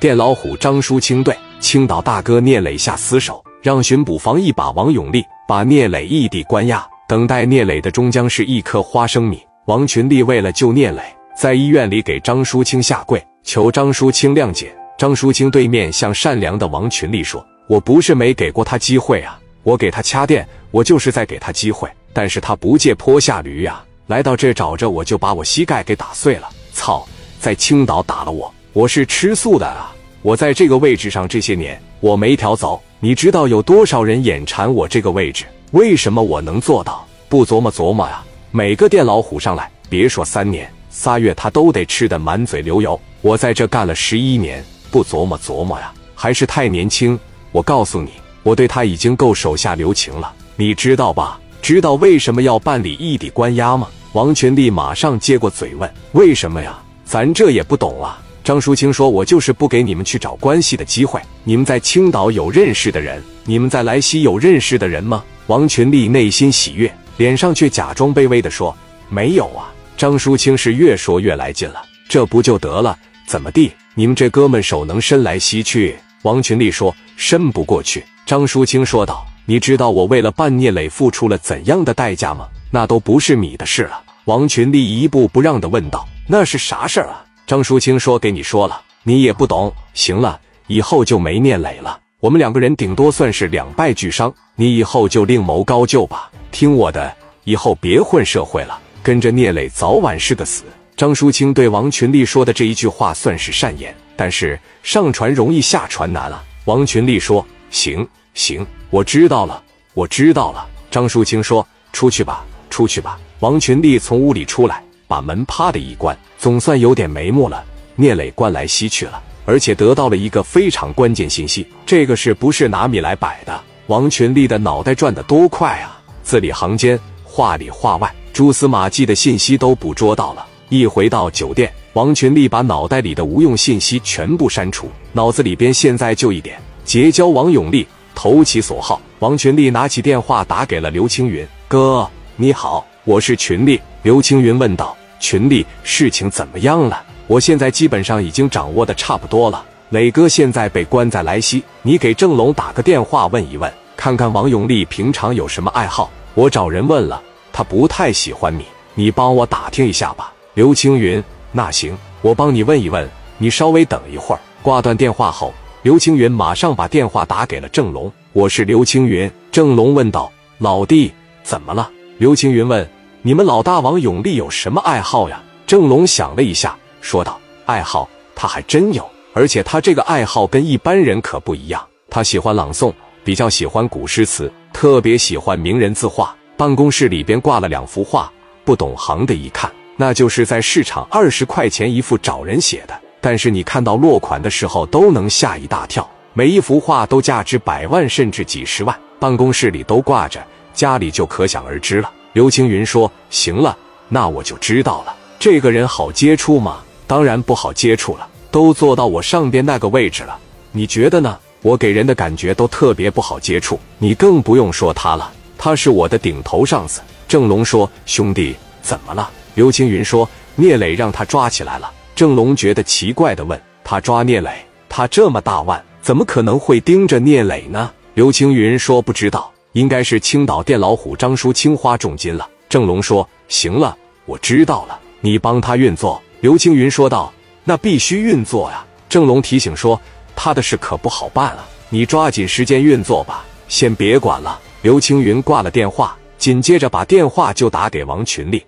电老虎张淑清对青岛大哥聂磊下死手，让巡捕房一把王永利把聂磊异地关押，等待聂磊的终将是一颗花生米。王群力为了救聂磊，在医院里给张淑清下跪，求张淑清谅解。张淑清对面向善良的王群力说：“我不是没给过他机会啊，我给他掐电，我就是在给他机会，但是他不借坡下驴呀，来到这找着我就把我膝盖给打碎了。操，在青岛打了我。”我是吃素的啊！我在这个位置上这些年，我没调走。你知道有多少人眼馋我这个位置？为什么我能做到？不琢磨琢磨呀！每个电老虎上来，别说三年、仨月，他都得吃得满嘴流油。我在这干了十一年，不琢磨琢磨呀，还是太年轻。我告诉你，我对他已经够手下留情了，你知道吧？知道为什么要办理异地关押吗？王群力马上接过嘴问：“为什么呀？咱这也不懂啊。”张淑清说：“我就是不给你们去找关系的机会。你们在青岛有认识的人？你们在莱西有认识的人吗？”王群力内心喜悦，脸上却假装卑微的说：“没有啊。”张淑清是越说越来劲了：“这不就得了？怎么地？你们这哥们手能伸莱西去？”王群力说：“伸不过去。”张淑清说道：“你知道我为了办聂磊付出了怎样的代价吗？那都不是米的事了。”王群力一步不让的问道：“那是啥事儿啊？”张淑清说：“给你说了，你也不懂。行了，以后就没聂磊了。我们两个人顶多算是两败俱伤。你以后就另谋高就吧。听我的，以后别混社会了，跟着聂磊早晚是个死。”张淑清对王群力说的这一句话算是善言，但是上船容易下船难啊。王群力说：“行行，我知道了，我知道了。”张淑清说：“出去吧，出去吧。”王群力从屋里出来。把门啪的一关，总算有点眉目了。聂磊关来西去了，而且得到了一个非常关键信息。这个是不是拿米来摆的？王群力的脑袋转得多快啊！字里行间、话里话外，蛛丝马迹的信息都捕捉到了。一回到酒店，王群力把脑袋里的无用信息全部删除，脑子里边现在就一点：结交王永利，投其所好。王群力拿起电话打给了刘青云：“哥，你好，我是群力。”刘青云问道。群里，事情怎么样了？我现在基本上已经掌握的差不多了。磊哥现在被关在莱西，你给郑龙打个电话问一问，看看王永利平常有什么爱好。我找人问了，他不太喜欢你，你帮我打听一下吧。刘青云，那行，我帮你问一问，你稍微等一会儿。挂断电话后，刘青云马上把电话打给了郑龙。我是刘青云。郑龙问道：“老弟，怎么了？”刘青云问。你们老大王永利有什么爱好呀？郑龙想了一下，说道：“爱好他还真有，而且他这个爱好跟一般人可不一样。他喜欢朗诵，比较喜欢古诗词，特别喜欢名人字画。办公室里边挂了两幅画，不懂行的一看，那就是在市场二十块钱一幅找人写的，但是你看到落款的时候都能吓一大跳。每一幅画都价值百万甚至几十万，办公室里都挂着，家里就可想而知了。”刘青云说：“行了，那我就知道了。这个人好接触吗？当然不好接触了，都坐到我上边那个位置了。你觉得呢？我给人的感觉都特别不好接触。你更不用说他了，他是我的顶头上司。”郑龙说：“兄弟，怎么了？”刘青云说：“聂磊让他抓起来了。”郑龙觉得奇怪的问：“他抓聂磊？他这么大腕，怎么可能会盯着聂磊呢？”刘青云说：“不知道。”应该是青岛电老虎张淑清花重金了。郑龙说：“行了，我知道了，你帮他运作。”刘青云说道：“那必须运作呀。”郑龙提醒说：“他的事可不好办啊，你抓紧时间运作吧，先别管了。”刘青云挂了电话，紧接着把电话就打给王群力。